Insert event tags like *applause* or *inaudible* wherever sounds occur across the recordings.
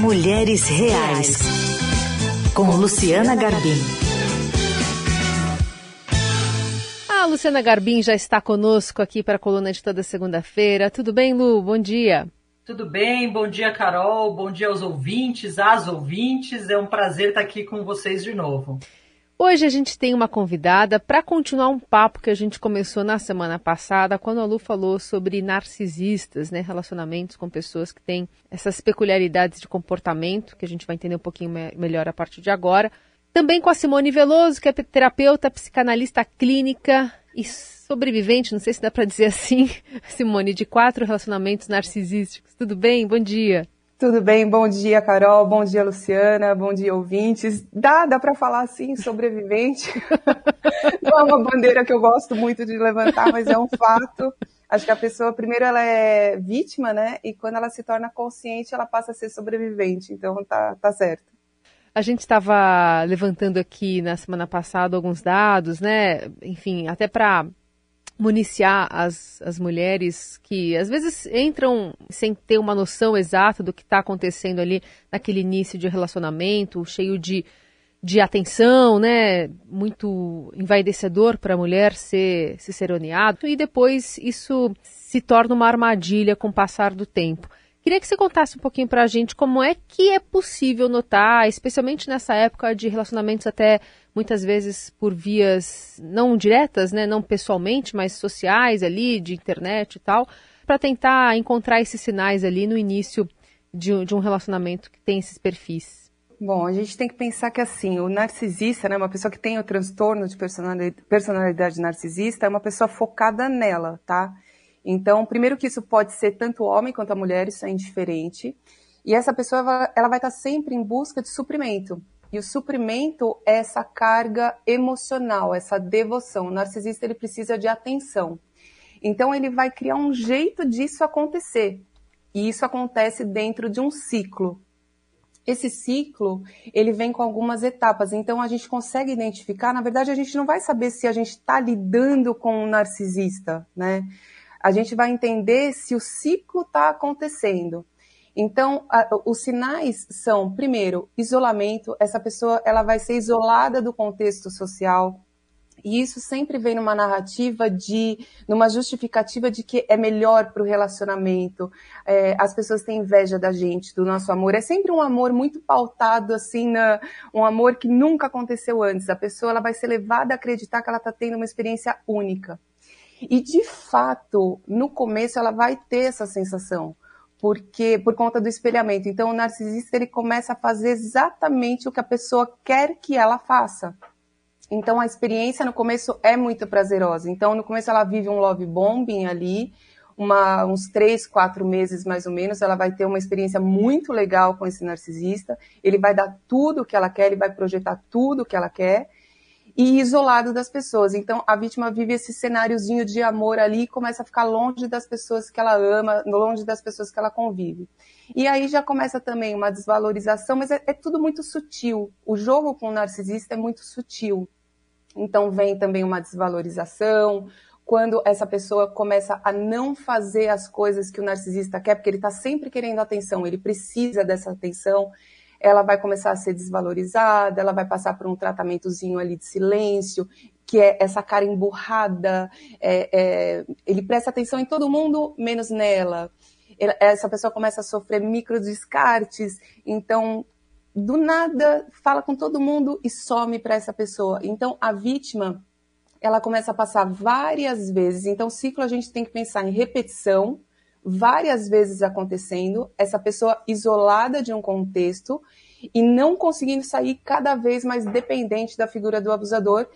Mulheres Reais, com Luciana Garbim. A Luciana Garbim já está conosco aqui para a coluna de toda segunda-feira. Tudo bem, Lu? Bom dia. Tudo bem, bom dia, Carol. Bom dia aos ouvintes, às ouvintes. É um prazer estar aqui com vocês de novo. Hoje a gente tem uma convidada para continuar um papo que a gente começou na semana passada, quando a Lu falou sobre narcisistas, né, relacionamentos com pessoas que têm essas peculiaridades de comportamento, que a gente vai entender um pouquinho me melhor a partir de agora. Também com a Simone Veloso, que é terapeuta, psicanalista clínica e sobrevivente, não sei se dá para dizer assim, *laughs* Simone, de quatro relacionamentos narcisísticos. Tudo bem? Bom dia. Tudo bem? Bom dia, Carol. Bom dia, Luciana. Bom dia, ouvintes. Dá, dá para falar assim, sobrevivente. *laughs* Não é uma bandeira que eu gosto muito de levantar, mas é um fato. Acho que a pessoa, primeiro, ela é vítima, né? E quando ela se torna consciente, ela passa a ser sobrevivente. Então, tá, tá certo. A gente estava levantando aqui na semana passada alguns dados, né? Enfim, até para municiar as, as mulheres que às vezes entram sem ter uma noção exata do que está acontecendo ali naquele início de relacionamento, cheio de, de atenção, né? Muito envaidecedor para a mulher ser, se seroneado. E depois isso se torna uma armadilha com o passar do tempo. Queria que você contasse um pouquinho para a gente como é que é possível notar, especialmente nessa época de relacionamentos até muitas vezes por vias não diretas, né, não pessoalmente, mas sociais ali, de internet e tal, para tentar encontrar esses sinais ali no início de, de um relacionamento que tem esses perfis. Bom, a gente tem que pensar que assim, o narcisista, né, uma pessoa que tem o transtorno de personalidade, personalidade narcisista, é uma pessoa focada nela, tá? Então, primeiro que isso pode ser tanto homem quanto a mulher, isso é indiferente. E essa pessoa, ela vai estar sempre em busca de suprimento. E o suprimento é essa carga emocional, essa devoção. O narcisista, ele precisa de atenção. Então, ele vai criar um jeito disso acontecer. E isso acontece dentro de um ciclo. Esse ciclo, ele vem com algumas etapas. Então, a gente consegue identificar, na verdade, a gente não vai saber se a gente está lidando com um narcisista, né? A gente vai entender se o ciclo está acontecendo. Então, a, os sinais são, primeiro, isolamento. Essa pessoa ela vai ser isolada do contexto social. E isso sempre vem numa narrativa de, numa justificativa de que é melhor para o relacionamento. É, as pessoas têm inveja da gente, do nosso amor. É sempre um amor muito pautado, assim, na, um amor que nunca aconteceu antes. A pessoa ela vai ser levada a acreditar que ela está tendo uma experiência única. E de fato, no começo ela vai ter essa sensação, porque por conta do espelhamento. Então o narcisista ele começa a fazer exatamente o que a pessoa quer que ela faça. Então a experiência no começo é muito prazerosa. Então no começo ela vive um love bombing ali, uma, uns três, quatro meses mais ou menos, ela vai ter uma experiência muito legal com esse narcisista. Ele vai dar tudo o que ela quer, ele vai projetar tudo o que ela quer e isolado das pessoas. Então a vítima vive esse cenáriozinho de amor ali e começa a ficar longe das pessoas que ela ama, longe das pessoas que ela convive. E aí já começa também uma desvalorização, mas é, é tudo muito sutil. O jogo com o narcisista é muito sutil. Então vem também uma desvalorização, quando essa pessoa começa a não fazer as coisas que o narcisista quer, porque ele está sempre querendo atenção, ele precisa dessa atenção, ela vai começar a ser desvalorizada, ela vai passar por um tratamentozinho ali de silêncio, que é essa cara emburrada, é, é, ele presta atenção em todo mundo, menos nela. Essa pessoa começa a sofrer micro descartes, então do nada fala com todo mundo e some para essa pessoa. Então a vítima ela começa a passar várias vezes. Então ciclo a gente tem que pensar em repetição, várias vezes acontecendo, essa pessoa isolada de um contexto e não conseguindo sair cada vez mais dependente da figura do abusador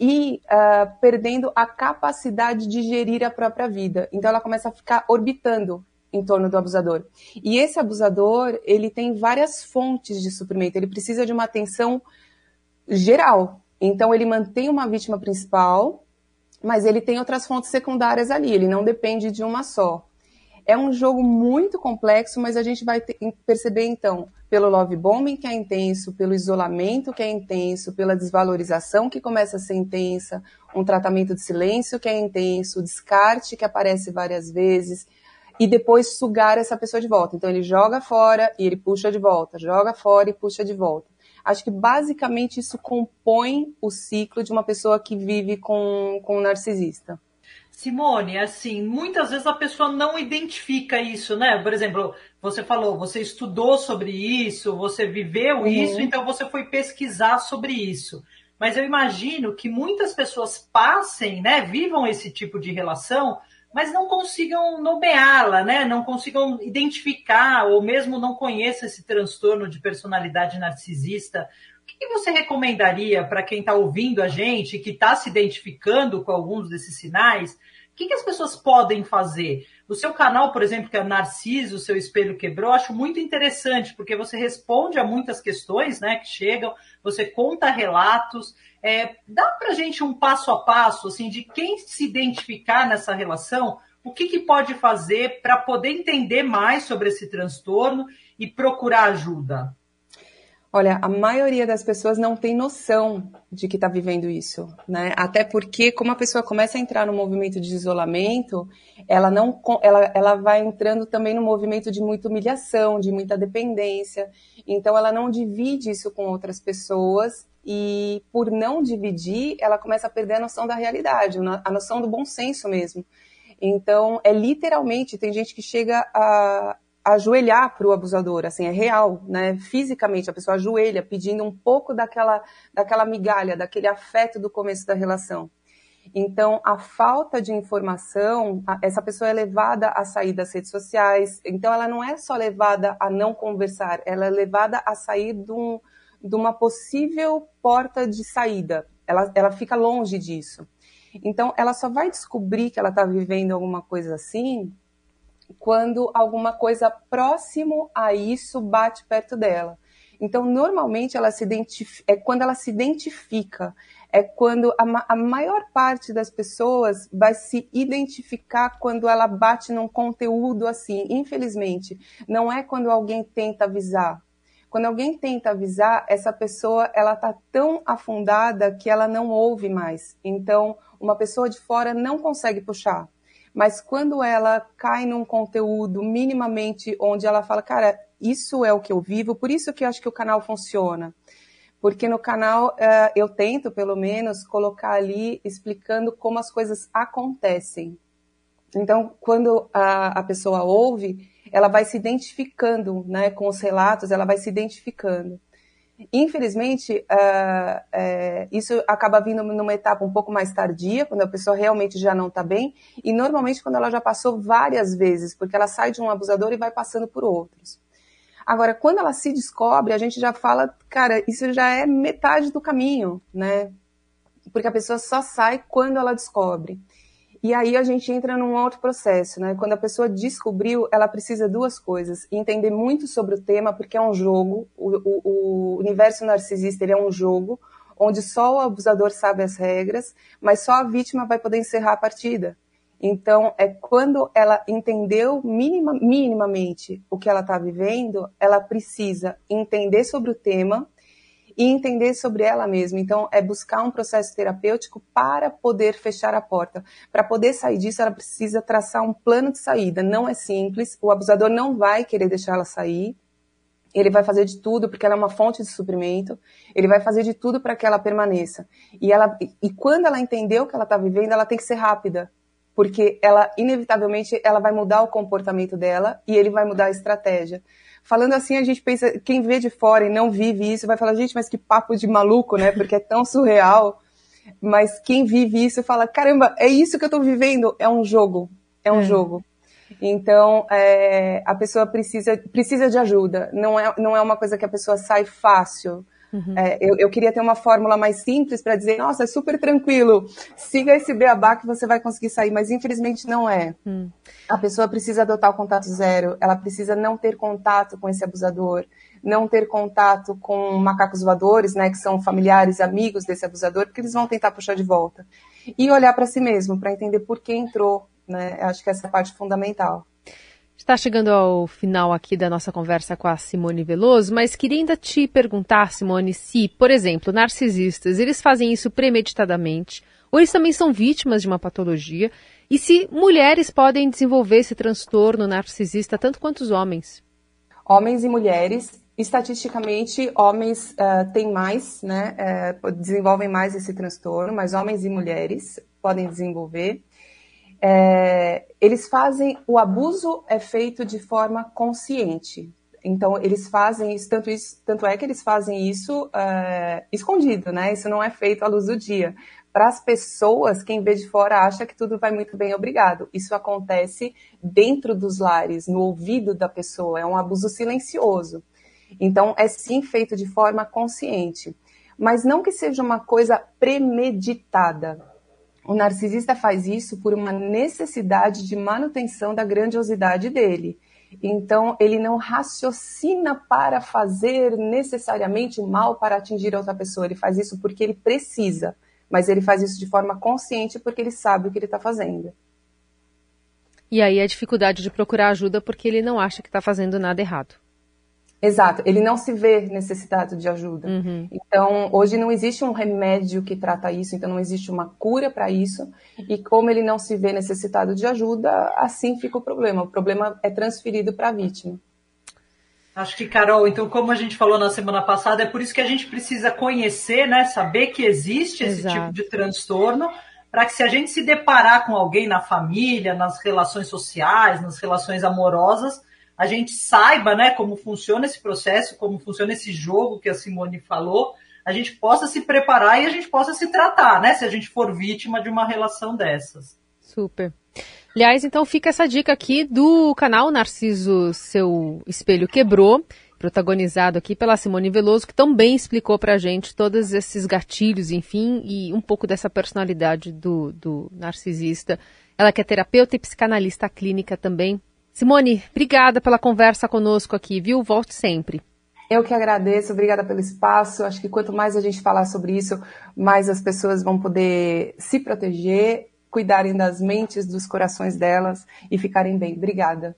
e uh, perdendo a capacidade de gerir a própria vida. Então ela começa a ficar orbitando em torno do abusador. E esse abusador, ele tem várias fontes de suprimento, ele precisa de uma atenção geral. Então ele mantém uma vítima principal, mas ele tem outras fontes secundárias ali, ele não depende de uma só. É um jogo muito complexo, mas a gente vai ter, perceber então, pelo love bombing que é intenso, pelo isolamento que é intenso, pela desvalorização que começa a ser intensa, um tratamento de silêncio que é intenso, descarte que aparece várias vezes, e depois sugar essa pessoa de volta. Então ele joga fora e ele puxa de volta, joga fora e puxa de volta. Acho que basicamente isso compõe o ciclo de uma pessoa que vive com, com um narcisista. Simone, assim, muitas vezes a pessoa não identifica isso, né? Por exemplo, você falou, você estudou sobre isso, você viveu uhum. isso, então você foi pesquisar sobre isso. Mas eu imagino que muitas pessoas passem, né, vivam esse tipo de relação, mas não consigam nomeá-la, né? Não consigam identificar ou mesmo não conheçam esse transtorno de personalidade narcisista. O que você recomendaria para quem está ouvindo a gente, que está se identificando com alguns desses sinais? O que, que, as pessoas podem fazer? O seu canal, por exemplo, que é Narciso, o seu espelho quebrou, acho muito interessante, porque você responde a muitas questões né, que chegam, você conta relatos. É, dá para gente um passo a passo, assim, de quem se identificar nessa relação, o que, que pode fazer para poder entender mais sobre esse transtorno e procurar ajuda? Olha, a maioria das pessoas não tem noção de que está vivendo isso, né? Até porque, como a pessoa começa a entrar no movimento de isolamento, ela não, ela, ela vai entrando também no movimento de muita humilhação, de muita dependência. Então, ela não divide isso com outras pessoas e, por não dividir, ela começa a perder a noção da realidade, a noção do bom senso mesmo. Então, é literalmente, tem gente que chega a, ajoelhar para o abusador, assim, é real, né? Fisicamente, a pessoa ajoelha pedindo um pouco daquela, daquela migalha, daquele afeto do começo da relação. Então, a falta de informação, essa pessoa é levada a sair das redes sociais. Então, ela não é só levada a não conversar, ela é levada a sair de, um, de uma possível porta de saída. Ela, ela fica longe disso. Então, ela só vai descobrir que ela está vivendo alguma coisa assim quando alguma coisa próximo a isso bate perto dela. Então, normalmente, ela se é quando ela se identifica, é quando a, ma a, maior parte das pessoas vai se identificar quando ela bate num conteúdo assim. Infelizmente, não é quando alguém tenta avisar. Quando alguém tenta avisar, essa pessoa ela tá tão afundada que ela não ouve mais. Então, uma pessoa de fora não consegue puxar. Mas quando ela cai num conteúdo minimamente onde ela fala, cara, isso é o que eu vivo, por isso que eu acho que o canal funciona. Porque no canal uh, eu tento, pelo menos, colocar ali explicando como as coisas acontecem. Então, quando a, a pessoa ouve, ela vai se identificando né, com os relatos, ela vai se identificando. Infelizmente, uh, uh, isso acaba vindo numa etapa um pouco mais tardia, quando a pessoa realmente já não está bem, e normalmente quando ela já passou várias vezes, porque ela sai de um abusador e vai passando por outros. Agora, quando ela se descobre, a gente já fala, cara, isso já é metade do caminho, né? Porque a pessoa só sai quando ela descobre. E aí a gente entra num outro processo, né? Quando a pessoa descobriu, ela precisa duas coisas: entender muito sobre o tema, porque é um jogo. O, o, o universo narcisista é um jogo onde só o abusador sabe as regras, mas só a vítima vai poder encerrar a partida. Então, é quando ela entendeu minima, minimamente o que ela está vivendo, ela precisa entender sobre o tema e entender sobre ela mesma. Então, é buscar um processo terapêutico para poder fechar a porta. Para poder sair disso, ela precisa traçar um plano de saída. Não é simples, o abusador não vai querer deixar ela sair. Ele vai fazer de tudo porque ela é uma fonte de suprimento. Ele vai fazer de tudo para que ela permaneça. E ela e quando ela entendeu o que ela está vivendo, ela tem que ser rápida, porque ela inevitavelmente ela vai mudar o comportamento dela e ele vai mudar a estratégia. Falando assim, a gente pensa, quem vê de fora e não vive isso, vai falar, gente, mas que papo de maluco, né? Porque é tão surreal. Mas quem vive isso fala, caramba, é isso que eu tô vivendo, é um jogo, é um é. jogo. Então, é, a pessoa precisa, precisa de ajuda. Não é, não é uma coisa que a pessoa sai fácil. Uhum. É, eu, eu, queria ter uma fórmula mais simples para dizer, nossa, é super tranquilo, siga esse beabá que você vai conseguir sair, mas infelizmente não é. Uhum. A pessoa precisa adotar o contato zero, ela precisa não ter contato com esse abusador, não ter contato com macacos voadores, né, que são familiares, amigos desse abusador, porque eles vão tentar puxar de volta. E olhar para si mesmo, para entender por que entrou, né, acho que essa é a parte fundamental. Está chegando ao final aqui da nossa conversa com a Simone Veloso, mas queria ainda te perguntar, Simone, se, por exemplo, narcisistas, eles fazem isso premeditadamente, ou eles também são vítimas de uma patologia, E se mulheres podem desenvolver esse transtorno narcisista tanto quanto os homens? Homens e mulheres. Estatisticamente, homens uh, têm mais, né, uh, desenvolvem mais esse transtorno, mas homens e mulheres podem desenvolver. É, eles fazem, o abuso é feito de forma consciente. Então, eles fazem isso, tanto, isso, tanto é que eles fazem isso uh, escondido, né? Isso não é feito à luz do dia para as pessoas, quem vê de fora acha que tudo vai muito bem, obrigado. Isso acontece dentro dos lares, no ouvido da pessoa, é um abuso silencioso. Então, é sim feito de forma consciente, mas não que seja uma coisa premeditada. O narcisista faz isso por uma necessidade de manutenção da grandiosidade dele. Então, ele não raciocina para fazer necessariamente mal para atingir outra pessoa. Ele faz isso porque ele precisa mas ele faz isso de forma consciente porque ele sabe o que ele está fazendo. E aí a dificuldade de procurar ajuda porque ele não acha que está fazendo nada errado. Exato, ele não se vê necessitado de ajuda. Uhum. Então, hoje não existe um remédio que trata isso, então não existe uma cura para isso. E como ele não se vê necessitado de ajuda, assim fica o problema. O problema é transferido para a vítima. Acho que, Carol, então, como a gente falou na semana passada, é por isso que a gente precisa conhecer, né? Saber que existe esse Exato. tipo de transtorno, para que se a gente se deparar com alguém na família, nas relações sociais, nas relações amorosas, a gente saiba, né, como funciona esse processo, como funciona esse jogo que a Simone falou, a gente possa se preparar e a gente possa se tratar, né? Se a gente for vítima de uma relação dessas. Super. Aliás, então fica essa dica aqui do canal Narciso Seu Espelho Quebrou, protagonizado aqui pela Simone Veloso, que também explicou pra gente todos esses gatilhos, enfim, e um pouco dessa personalidade do, do narcisista. Ela que é terapeuta e psicanalista clínica também. Simone, obrigada pela conversa conosco aqui, viu? Volte sempre. Eu que agradeço, obrigada pelo espaço. Acho que quanto mais a gente falar sobre isso, mais as pessoas vão poder se proteger cuidarem das mentes, dos corações delas e ficarem bem. Obrigada.